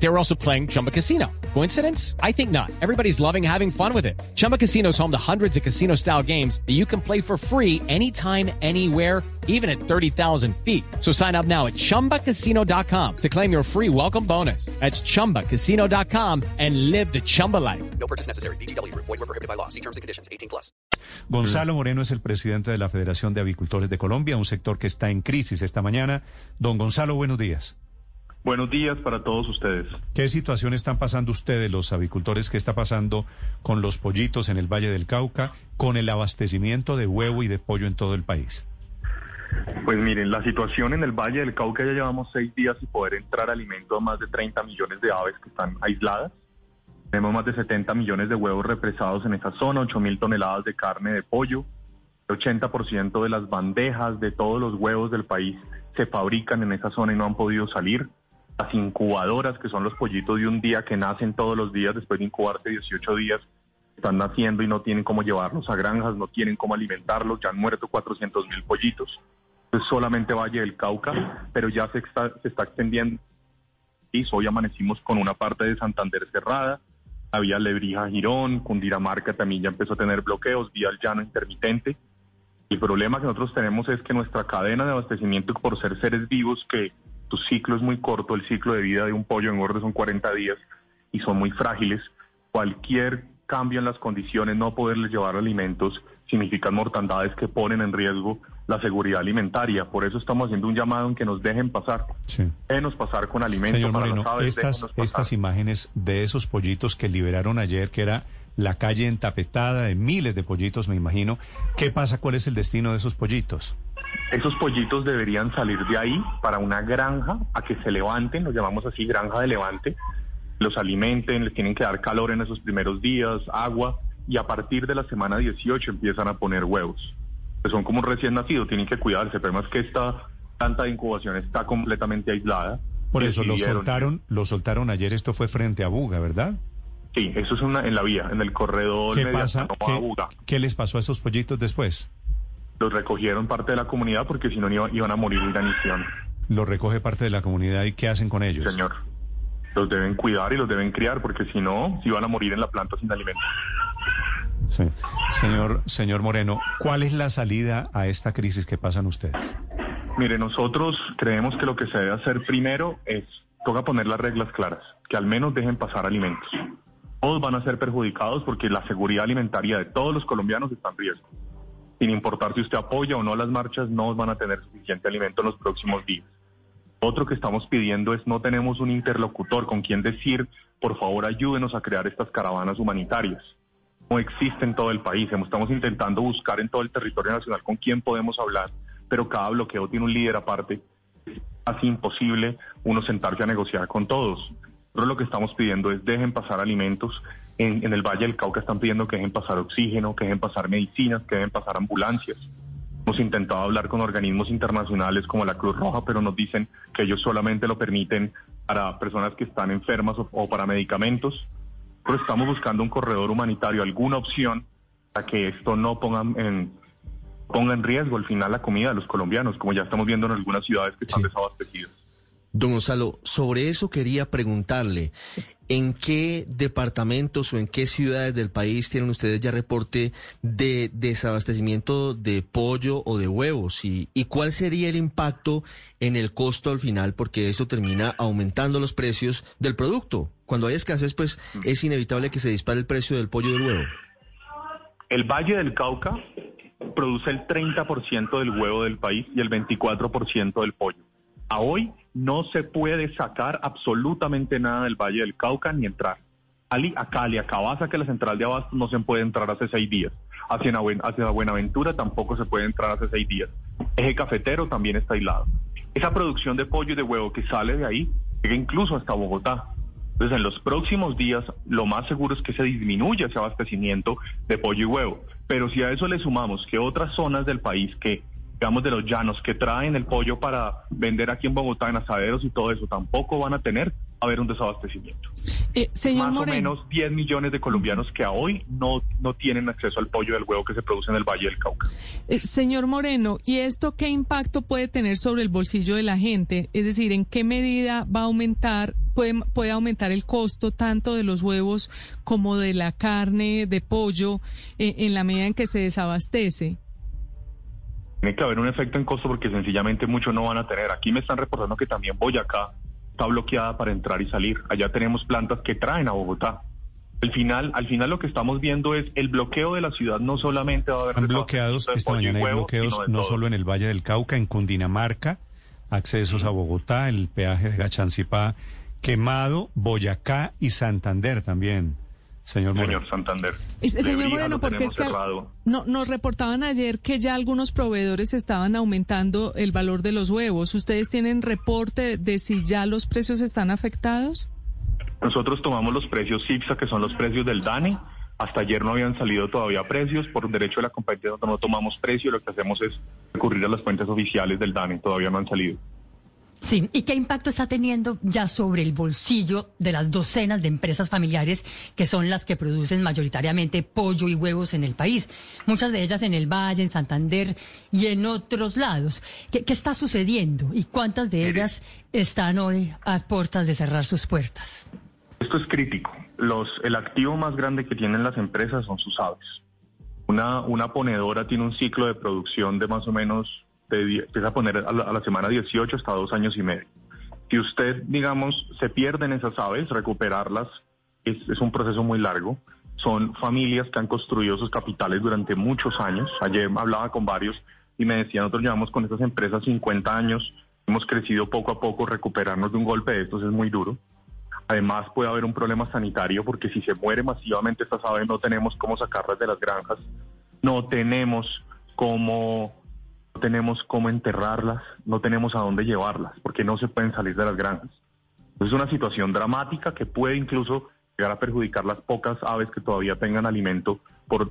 They were also playing Chumba Casino. Coincidence? I think not. Everybody's loving having fun with it. Chumba Casino is home to hundreds of casino style games that you can play for free anytime, anywhere, even at 30,000 feet. So sign up now at chumbacasino.com to claim your free welcome bonus. That's chumbacasino.com and live the Chumba life. No purchase necessary. BGW. Void were prohibited by law. See terms and conditions. 18 plus. Gonzalo Moreno es el presidente de la Federación de Avicultores de Colombia, un sector que está en crisis esta mañana. Don Gonzalo, buenos días. Buenos días para todos ustedes. ¿Qué situación están pasando ustedes, los avicultores? ¿Qué está pasando con los pollitos en el Valle del Cauca, con el abastecimiento de huevo y de pollo en todo el país? Pues miren, la situación en el Valle del Cauca ya llevamos seis días sin poder entrar alimento a más de 30 millones de aves que están aisladas. Tenemos más de 70 millones de huevos represados en esa zona, 8 mil toneladas de carne de pollo. El 80% de las bandejas de todos los huevos del país se fabrican en esa zona y no han podido salir. Las incubadoras, que son los pollitos de un día que nacen todos los días después de incubarse 18 días, están naciendo y no tienen cómo llevarlos a granjas, no tienen cómo alimentarlos, ya han muerto 400 mil pollitos. Es solamente Valle del Cauca, pero ya se está, se está extendiendo. Y hoy amanecimos con una parte de Santander cerrada, la vía Lebrija Girón, Cundiramarca también ya empezó a tener bloqueos, vía el llano intermitente. El problema que nosotros tenemos es que nuestra cadena de abastecimiento, por ser seres vivos, que tu ciclo es muy corto, el ciclo de vida de un pollo engorde son 40 días y son muy frágiles, cualquier cambio en las condiciones, no poderles llevar alimentos, significan mortandades que ponen en riesgo la seguridad alimentaria. Por eso estamos haciendo un llamado en que nos dejen pasar. Sí. Déjenos pasar con alimentos Señor para Moreno, las aves, estas, pasar. estas imágenes de esos pollitos que liberaron ayer, que era la calle entapetada de miles de pollitos, me imagino. ¿Qué pasa? ¿Cuál es el destino de esos pollitos? Esos pollitos deberían salir de ahí para una granja a que se levanten, lo llamamos así, granja de levante, los alimenten, les tienen que dar calor en esos primeros días, agua, y a partir de la semana 18 empiezan a poner huevos. Que son como recién nacido, tienen que cuidarse. Problema es que esta planta de incubación está completamente aislada. Por eso lo soltaron, lo soltaron ayer, esto fue frente a Buga, ¿verdad? Sí, eso es una, en la vía, en el corredor ¿Qué pasa? ¿Qué, qué les pasó a esos pollitos después? Los recogieron parte de la comunidad porque si no iban, iban a morir de inanición. Lo recoge parte de la comunidad y ¿qué hacen con ellos? Señor. Los deben cuidar y los deben criar porque si no, si van a morir en la planta sin alimento. Sí. Señor, señor Moreno, ¿cuál es la salida a esta crisis que pasan ustedes? Mire, nosotros creemos que lo que se debe hacer primero es, toca poner las reglas claras, que al menos dejen pasar alimentos. Todos van a ser perjudicados porque la seguridad alimentaria de todos los colombianos está en riesgo. Sin importar si usted apoya o no las marchas, no van a tener suficiente alimento en los próximos días. Otro que estamos pidiendo es no tenemos un interlocutor con quien decir, por favor ayúdenos a crear estas caravanas humanitarias. No existe en todo el país. Estamos intentando buscar en todo el territorio nacional con quién podemos hablar, pero cada bloqueo tiene un líder aparte. Es casi imposible uno sentarse a negociar con todos. Nosotros lo que estamos pidiendo es dejen pasar alimentos. En, en el Valle del Cauca están pidiendo que dejen pasar oxígeno, que dejen pasar medicinas, que dejen pasar ambulancias. Hemos intentado hablar con organismos internacionales como la Cruz Roja, pero nos dicen que ellos solamente lo permiten para personas que están enfermas o, o para medicamentos. Pero estamos buscando un corredor humanitario, alguna opción para que esto no ponga en, ponga en riesgo al final la comida de los colombianos, como ya estamos viendo en algunas ciudades que están Sí. desabastecidas. Don Gonzalo, sobre eso quería preguntarle, ¿en qué departamentos o en qué ciudades del país tienen ustedes ya reporte de desabastecimiento de pollo o de huevos? ¿Y, cuál sería el impacto en el costo al final? Porque eso termina aumentando los precios del producto. Cuando hay escasez, pues es inevitable que se dispare el precio del pollo y del huevo. El Valle del Cauca produce el 30% del huevo del país y el 24% del pollo. A hoy no se puede sacar absolutamente nada del Valle del Cauca ni entrar. Ali, a Cali, a Cabaza, que la central de Abastos no se puede entrar hace seis días. Hacia, hacia Buenaventura tampoco se puede entrar hace seis días. Eje cafetero también está aislado. Esa producción de pollo y de huevo que sale de ahí llega incluso hasta Bogotá. Entonces, en los próximos días, lo más seguro es que se disminuya ese abastecimiento de pollo y huevo. Pero si a eso le sumamos que otras zonas del país que, digamos, de los llanos, que traen el pollo para vender aquí en Bogotá en asaderos y todo eso, tampoco van a tener, a haber un desabastecimiento. Eh, señor Más Moreno. o menos 10 millones de colombianos que a hoy no, no tienen acceso al pollo del huevo que se produce en el Valle del Cauca. Eh, señor Moreno, ¿y esto qué impacto puede tener sobre el bolsillo de la gente? Es decir, ¿en qué medida va a aumentar, puede, puede aumentar el costo tanto de los huevos como de la carne, de pollo, eh, en la medida en que se desabastece? Tiene que haber un efecto en costo porque sencillamente muchos no van a tener. Aquí me están reportando que también Boyacá está bloqueada para entrar y salir. Allá tenemos plantas que traen a Bogotá. Al final, al final lo que estamos viendo es el bloqueo de la ciudad no solamente va a haber Han bloqueados, esta mañana hay huevo, bloqueos no todo. solo en el Valle del Cauca, en Cundinamarca, accesos a Bogotá, el peaje de Gachancipá, Quemado, Boyacá y Santander también, señor Moreno. Señor Santander. Es- señor Moreno, porque es que no, nos reportaban ayer que ya algunos proveedores estaban aumentando el valor de los huevos. ¿Ustedes tienen reporte de si ya los precios están afectados? Nosotros tomamos los precios CIPSA, que son los precios del DANE. Hasta ayer no habían salido todavía precios. Por derecho de la compañía nosotros no tomamos precio. Lo que hacemos es recurrir a las fuentes oficiales del DANE. Todavía no han salido. Sí, ¿y qué impacto está teniendo ya sobre el bolsillo de las docenas de empresas familiares que son las que producen mayoritariamente pollo y huevos en el país? Muchas de ellas en el Valle, en Santander y en otros lados. ¿Qué, qué está sucediendo y cuántas de ellas están hoy a puertas de cerrar sus puertas? Esto es crítico. Los, el activo más grande que tienen las empresas son sus aves. Una, una ponedora tiene un ciclo de producción de más o menos, de, empieza a poner a la, a la semana 18 hasta dos años y medio. Si usted, digamos, se pierden esas aves, recuperarlas es, es un proceso muy largo. Son familias que han construido sus capitales durante muchos años. Ayer hablaba con varios y me decían, nosotros llevamos con estas empresas 50 años, hemos crecido poco a poco, recuperarnos de un golpe de estos es muy duro. Además puede haber un problema sanitario porque si se muere masivamente estas aves no tenemos cómo sacarlas de las granjas, no tenemos cómo no tenemos cómo enterrarlas, no tenemos a dónde llevarlas porque no se pueden salir de las granjas. Es una situación dramática que puede incluso llegar a perjudicar las pocas aves que todavía tengan alimento por,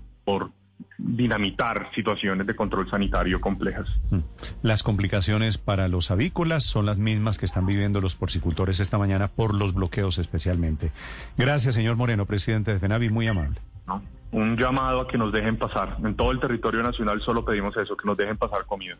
dinamitar situaciones de control sanitario complejas. Mm. Las complicaciones para los avícolas son las mismas que están viviendo los porcicultores esta mañana por los bloqueos especialmente. Gracias, señor Moreno, presidente de FENAVI, muy amable. ¿No? Un llamado a que nos dejen pasar. En todo el territorio nacional solo pedimos eso, que nos dejen pasar comida.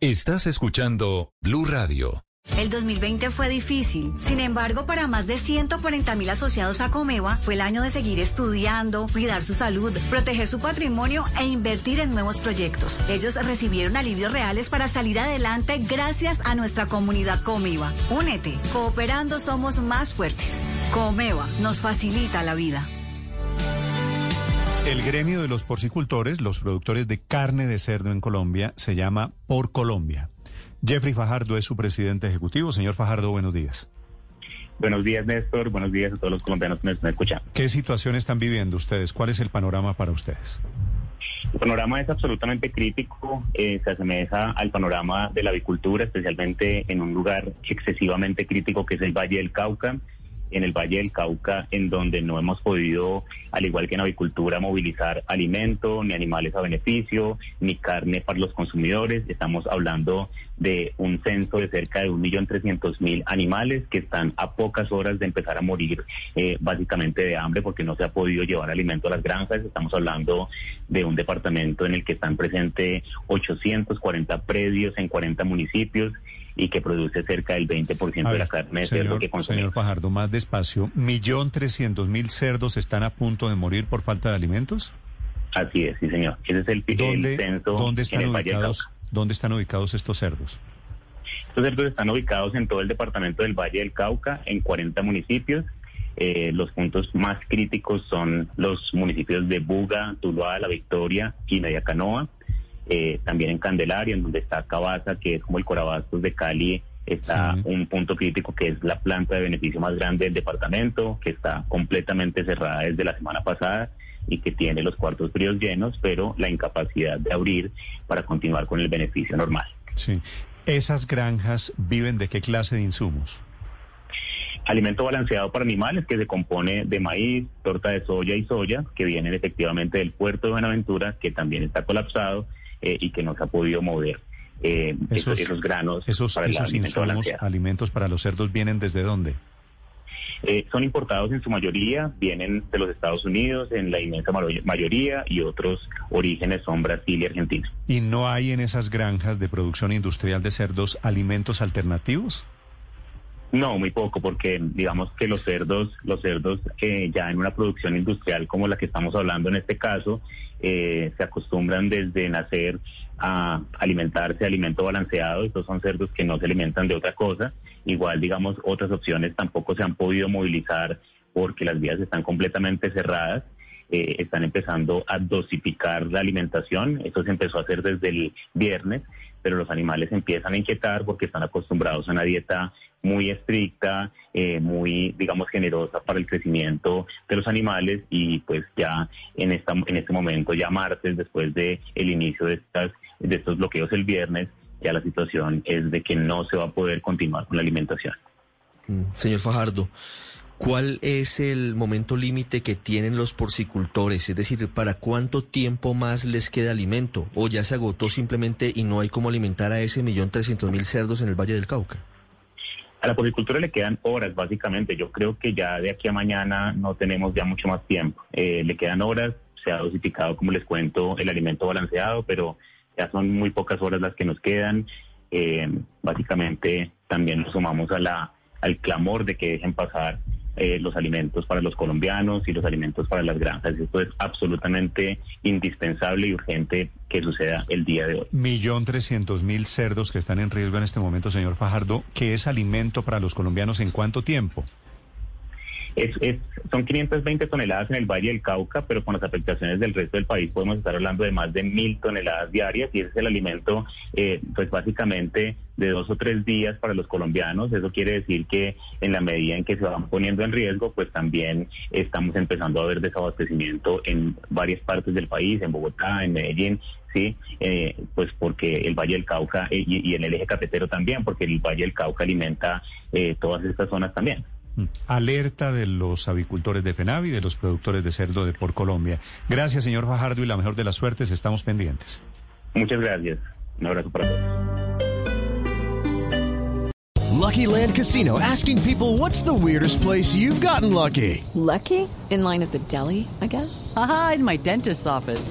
Estás escuchando Blue Radio. El 2020 fue difícil. Sin embargo, para más de 140 mil asociados a Comeva fue el año de seguir estudiando, cuidar su salud, proteger su patrimonio e invertir en nuevos proyectos. Ellos recibieron alivios reales para salir adelante gracias a nuestra comunidad Comeva. Únete. Cooperando somos más fuertes. Comeva nos facilita la vida. El gremio de los porcicultores, los productores de carne de cerdo en Colombia, se llama Por Colombia. Jeffrey Fajardo es su presidente ejecutivo. Señor Fajardo, buenos días. Buenos días, Néstor. Buenos días a todos los colombianos que nos están escuchando. ¿Qué situación están viviendo ustedes? ¿Cuál es el panorama para ustedes? El panorama es absolutamente crítico, eh, se asemeja al panorama de la avicultura, especialmente en un lugar excesivamente crítico que es el Valle del Cauca. En el Valle del Cauca, en donde no hemos podido, al igual que en avicultura, movilizar alimento, ni animales a beneficio, ni carne para los consumidores. Estamos hablando de un censo de cerca de 1.300.000 animales que están a pocas horas de empezar a morir eh, básicamente de hambre porque no se ha podido llevar alimento a las granjas. Estamos hablando de un departamento en el que están presentes 840 predios en 40 municipios y que produce cerca del 20% A de la ver, carne de cerdo señor, que consumimos. señor Fajardo, más despacio. ¿Millón trescientos mil cerdos están a punto de morir por falta de alimentos? Así es, sí, señor. Ese es el, el ¿Dónde, censo ¿dónde en están el Valle del ubicados? ¿Dónde están ubicados estos cerdos? Estos cerdos están ubicados en todo el departamento del Valle del Cauca, en 40 municipios. Eh, los puntos más críticos son los municipios de Buga, Tuluá, La Victoria y Mediacanoa. Eh, también en Candelaria, en donde está Cabaza, que es como el Corabastos de Cali, está Sí. un punto crítico que es la planta de beneficio más grande del departamento, que está completamente cerrada desde la semana pasada y que tiene los cuartos fríos llenos, pero la incapacidad de abrir para continuar con el beneficio normal. Sí. ¿Esas granjas viven de qué clase de insumos? Alimento balanceado para animales que se compone de maíz, torta de soya y soya, que vienen efectivamente del puerto de Buenaventura, que también está colapsado eh, y que no se ha podido mover eh, esos, esos granos esos, para insumos, alimentos para los cerdos, ¿vienen desde dónde? Eh, son importados en su mayoría, vienen de los Estados Unidos en la inmensa mayoría y otros orígenes son Brasil y Argentina. ¿Y no hay en esas granjas de producción industrial de cerdos alimentos alternativos? No, muy poco, porque digamos que los cerdos, los cerdos eh, ya en una producción industrial como la que estamos hablando en este caso, eh, se acostumbran desde nacer a alimentarse de alimento balanceado. Estos son cerdos que no se alimentan de otra cosa. Igual, digamos, otras opciones tampoco se han podido movilizar porque las vías están completamente cerradas. Eh, están empezando a dosificar la alimentación. Eso se empezó a hacer desde el viernes, pero los animales empiezan a inquietar porque están acostumbrados a una dieta muy estricta, eh, muy, digamos, generosa para el crecimiento de los animales y pues ya en, esta, en este momento, ya martes, después de el inicio de, estas, de estos bloqueos el viernes, ya la situación es de que no se va a poder continuar con la alimentación. Mm, señor Fajardo, ¿Cuál es el momento límite que tienen los porcicultores? Es decir, ¿para cuánto tiempo más les queda alimento? ¿O ya se agotó simplemente y no hay cómo alimentar a ese millón trescientos mil cerdos en el Valle del Cauca? A la porcicultura le quedan horas, básicamente. Yo creo que ya de aquí a mañana no tenemos ya mucho más tiempo. Eh, le quedan horas, se ha dosificado, como les cuento, el alimento balanceado, pero ya son muy pocas horas las que nos quedan. Eh, básicamente también nos sumamos a la, al clamor de que dejen pasar eh, los alimentos para los colombianos y los alimentos para las granjas. Esto es absolutamente indispensable y urgente que suceda el día de hoy. Millón trescientos mil cerdos que están en riesgo en este momento, señor Fajardo. ¿Qué es alimento para los colombianos en cuánto tiempo? Es, es, son 520 toneladas en el Valle del Cauca, pero con las afectaciones del resto del país podemos estar hablando de más de mil toneladas diarias y ese es el alimento, eh, pues básicamente de dos o tres días para los colombianos. Eso quiere decir que en la medida en que se van poniendo en riesgo, pues también estamos empezando a ver desabastecimiento en varias partes del país, en Bogotá, en Medellín, sí, eh, pues porque el Valle del Cauca eh, y, en el eje cafetero también, porque el Valle del Cauca alimenta todas estas zonas también. Mm. Alerta de los avicultores de FENAVI, de los productores de cerdo de por Colombia. Gracias, señor Fajardo, y la mejor de las suertes. Estamos pendientes. Muchas gracias. Un abrazo para todos. Lucky Land Casino asking people what's the weirdest place you've gotten lucky. Lucky? In line at the deli, I guess. Aha, in my dentist's office.